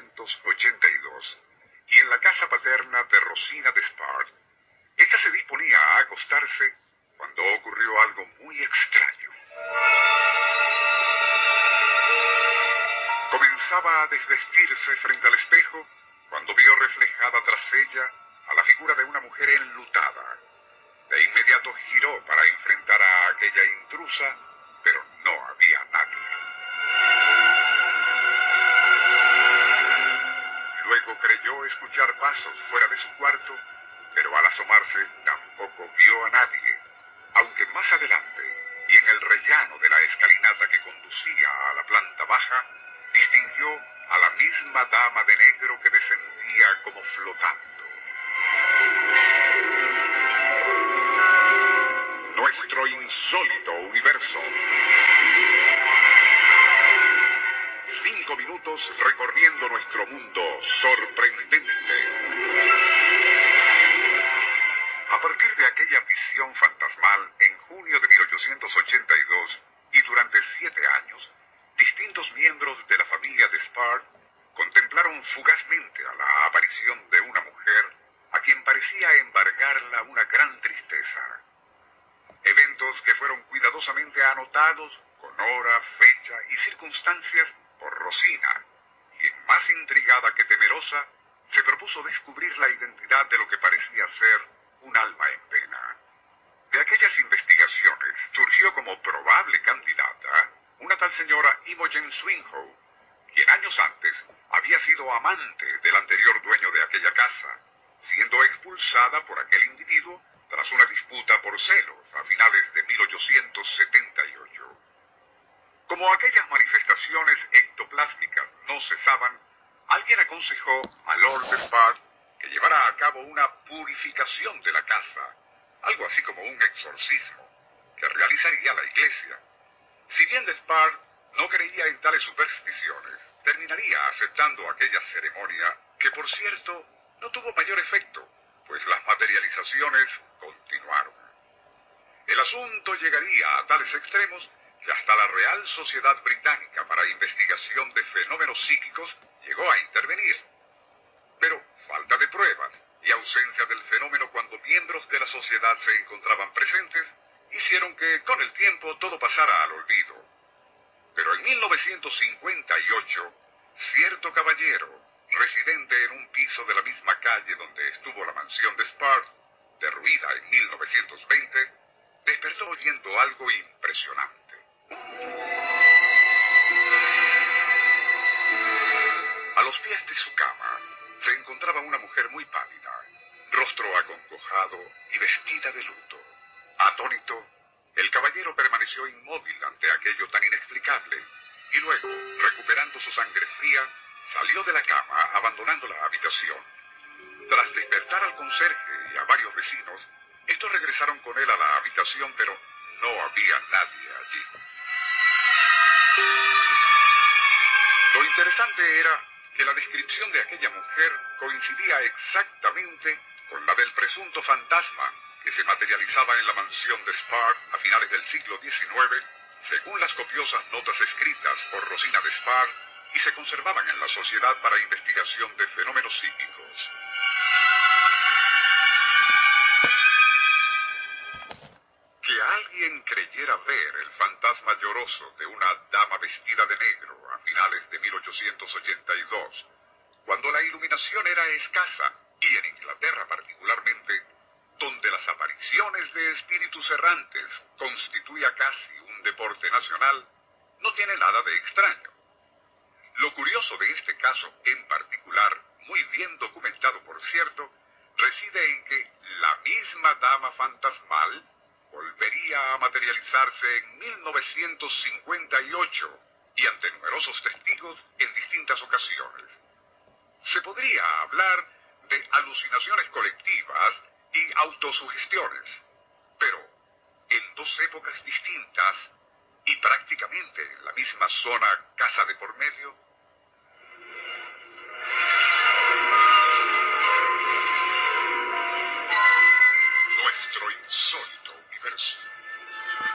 1882, y en la casa paterna de Rosina de Spart, esta se disponía a acostarse cuando ocurrió algo muy extraño. Comenzaba a desvestirse frente al espejo cuando vio reflejada tras ella a la figura de una mujer enlutada. De inmediato giró para enfrentar a aquella intrusa, creyó escuchar pasos fuera de su cuarto, pero al asomarse tampoco vio a nadie, aunque más adelante, y en el rellano de la escalinata que conducía a la planta baja, distinguió a la misma dama de negro que descendía como flotando. Nuestro insólito universo. Minutos recorriendo nuestro mundo sorprendente. A partir de aquella visión fantasmal en junio de 1882 y durante siete años, distintos miembros de la familia de Spart contemplaron fugazmente a la aparición de una mujer a quien parecía embargarla una gran tristeza. Eventos que fueron cuidadosamente anotados con hora, fecha y circunstancias por Rosina, quien más intrigada que temerosa se propuso descubrir la identidad de lo que parecía ser un alma en pena. De aquellas investigaciones surgió como probable candidata una tal señora Imogen Swinhoe, quien años antes había sido amante del anterior dueño de aquella casa, siendo expulsada por aquel individuo tras una disputa por celos a finales de 1878. Como aquellas manifestaciones ectoplásmicas no cesaban, alguien aconsejó a Lord Despard que llevara a cabo una purificación de la casa, algo así como un exorcismo, que realizaría la iglesia. Si bien Despard no creía en tales supersticiones, terminaría aceptando aquella ceremonia que, por cierto, no tuvo mayor efecto, pues las materializaciones continuaron. El asunto llegaría a tales extremos hasta la Real Sociedad Británica para Investigación de Fenómenos Psíquicos llegó a intervenir. Pero falta de pruebas y ausencia del fenómeno cuando miembros de la sociedad se encontraban presentes hicieron que con el tiempo todo pasara al olvido. Pero en 1958, cierto caballero, residente en un piso de la misma calle donde estuvo la mansión de Spart, derruida en 1920, despertó oyendo algo impresionante. A los pies de su cama se encontraba una mujer muy pálida, rostro acongojado y vestida de luto. Atónito, el caballero permaneció inmóvil ante aquello tan inexplicable y luego, recuperando su sangre fría, salió de la cama abandonando la habitación. Tras despertar al conserje y a varios vecinos, estos regresaron con él a la habitación, pero no había nadie allí. Lo interesante era que la descripción de aquella mujer coincidía exactamente con la del presunto fantasma que se materializaba en la mansión de Spar a finales del siglo XIX, según las copiosas notas escritas por Rosina de Spar y se conservaban en la Sociedad para Investigación de Fenómenos Psíquicos. Alguien creyera ver el fantasma lloroso de una dama vestida de negro a finales de 1882, cuando la iluminación era escasa, y en Inglaterra particularmente, donde las apariciones de espíritus errantes constituía casi un deporte nacional, no tiene nada de extraño. Lo curioso de este caso en particular, muy bien documentado por cierto, reside en que la misma dama fantasmal materializarse en 1958 y ante numerosos testigos en distintas ocasiones. Se podría hablar de alucinaciones colectivas y autosugestiones, pero en dos épocas distintas y prácticamente en la misma zona casa de por medio,